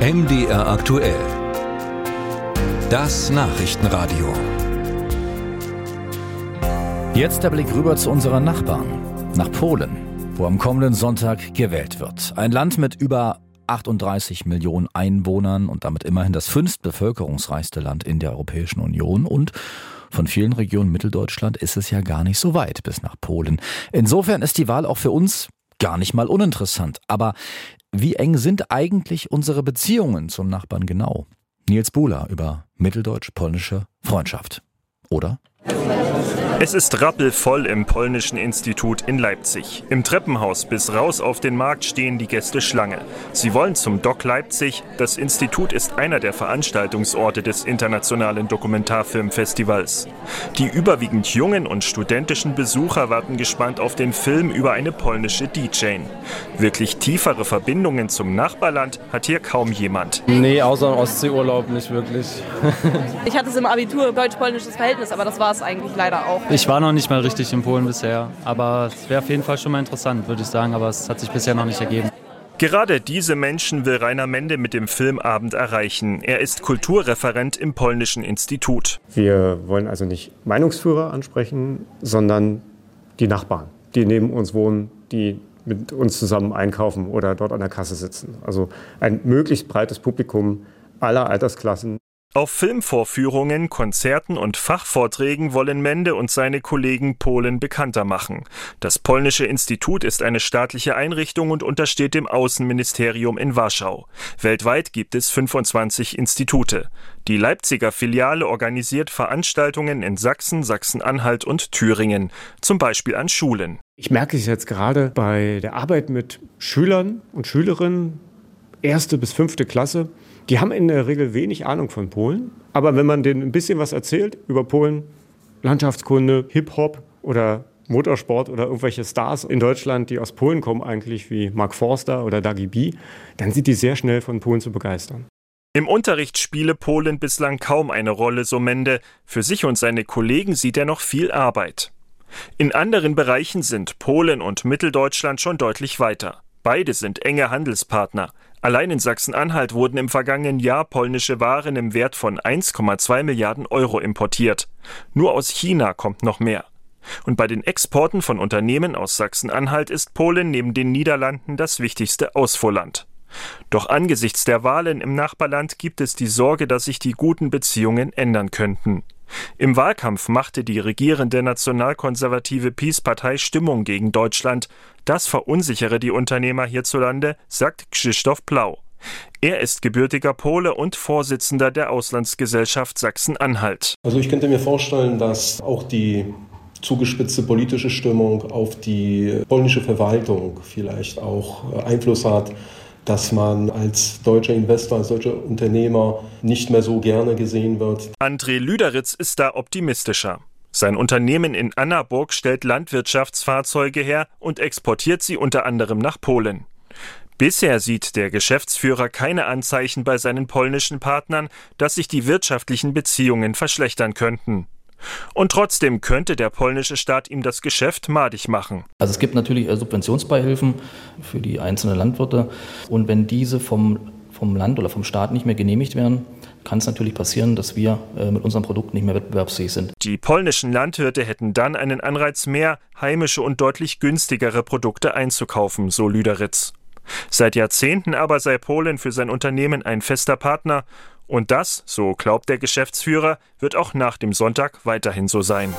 MDR aktuell. Das Nachrichtenradio. Jetzt der Blick rüber zu unseren Nachbarn, nach Polen, wo am kommenden Sonntag gewählt wird. Ein Land mit über 38 Millionen Einwohnern und damit immerhin das fünftbevölkerungsreichste Land in der Europäischen Union und von vielen Regionen Mitteldeutschland ist es ja gar nicht so weit bis nach Polen. Insofern ist die Wahl auch für uns gar nicht mal uninteressant. Aber wie eng sind eigentlich unsere Beziehungen zum Nachbarn genau? Nils Buhler über mitteldeutsch-polnische Freundschaft. Oder? Es ist rappelvoll im Polnischen Institut in Leipzig. Im Treppenhaus bis raus auf den Markt stehen die Gäste Schlange. Sie wollen zum Doc Leipzig. Das Institut ist einer der Veranstaltungsorte des internationalen Dokumentarfilmfestivals. Die überwiegend jungen und studentischen Besucher warten gespannt auf den Film über eine polnische DJ. Wirklich tiefere Verbindungen zum Nachbarland hat hier kaum jemand. Nee, außer im Ostseeurlaub nicht wirklich. ich hatte es im Abitur deutsch-polnisches Verhältnis, aber das war es eigentlich leider auch. Ich war noch nicht mal richtig in Polen bisher, aber es wäre auf jeden Fall schon mal interessant, würde ich sagen, aber es hat sich bisher noch nicht ergeben. Gerade diese Menschen will Rainer Mende mit dem Filmabend erreichen. Er ist Kulturreferent im Polnischen Institut. Wir wollen also nicht Meinungsführer ansprechen, sondern die Nachbarn, die neben uns wohnen, die mit uns zusammen einkaufen oder dort an der Kasse sitzen. Also ein möglichst breites Publikum aller Altersklassen. Auf Filmvorführungen, Konzerten und Fachvorträgen wollen Mende und seine Kollegen Polen bekannter machen. Das Polnische Institut ist eine staatliche Einrichtung und untersteht dem Außenministerium in Warschau. Weltweit gibt es 25 Institute. Die Leipziger Filiale organisiert Veranstaltungen in Sachsen, Sachsen-Anhalt und Thüringen, zum Beispiel an Schulen. Ich merke es jetzt gerade bei der Arbeit mit Schülern und Schülerinnen, erste bis fünfte Klasse die haben in der Regel wenig Ahnung von Polen. Aber wenn man denen ein bisschen was erzählt über Polen, Landschaftskunde, Hip-Hop oder Motorsport oder irgendwelche Stars in Deutschland, die aus Polen kommen, eigentlich wie Mark Forster oder Dagi B, dann sind die sehr schnell von Polen zu begeistern. Im Unterricht spiele Polen bislang kaum eine Rolle, so Mende. Für sich und seine Kollegen sieht er noch viel Arbeit. In anderen Bereichen sind Polen und Mitteldeutschland schon deutlich weiter. Beide sind enge Handelspartner. Allein in Sachsen-Anhalt wurden im vergangenen Jahr polnische Waren im Wert von 1,2 Milliarden Euro importiert. Nur aus China kommt noch mehr. Und bei den Exporten von Unternehmen aus Sachsen-Anhalt ist Polen neben den Niederlanden das wichtigste Ausfuhrland. Doch angesichts der Wahlen im Nachbarland gibt es die Sorge, dass sich die guten Beziehungen ändern könnten. Im Wahlkampf machte die regierende nationalkonservative Peace-Partei Stimmung gegen Deutschland. Das verunsichere die Unternehmer hierzulande, sagt Krzysztof Plau. Er ist gebürtiger Pole und Vorsitzender der Auslandsgesellschaft Sachsen-Anhalt. Also ich könnte mir vorstellen, dass auch die zugespitzte politische Stimmung auf die polnische Verwaltung vielleicht auch Einfluss hat dass man als deutscher Investor, als deutscher Unternehmer nicht mehr so gerne gesehen wird. André Lüderitz ist da optimistischer. Sein Unternehmen in Annaburg stellt Landwirtschaftsfahrzeuge her und exportiert sie unter anderem nach Polen. Bisher sieht der Geschäftsführer keine Anzeichen bei seinen polnischen Partnern, dass sich die wirtschaftlichen Beziehungen verschlechtern könnten. Und trotzdem könnte der polnische Staat ihm das Geschäft madig machen. Also es gibt natürlich äh, Subventionsbeihilfen für die einzelnen Landwirte. Und wenn diese vom, vom Land oder vom Staat nicht mehr genehmigt werden, kann es natürlich passieren, dass wir äh, mit unserem Produkt nicht mehr wettbewerbsfähig sind. Die polnischen Landwirte hätten dann einen Anreiz mehr, heimische und deutlich günstigere Produkte einzukaufen, so Lüderitz. Seit Jahrzehnten aber sei Polen für sein Unternehmen ein fester Partner und das, so glaubt der Geschäftsführer, wird auch nach dem Sonntag weiterhin so sein.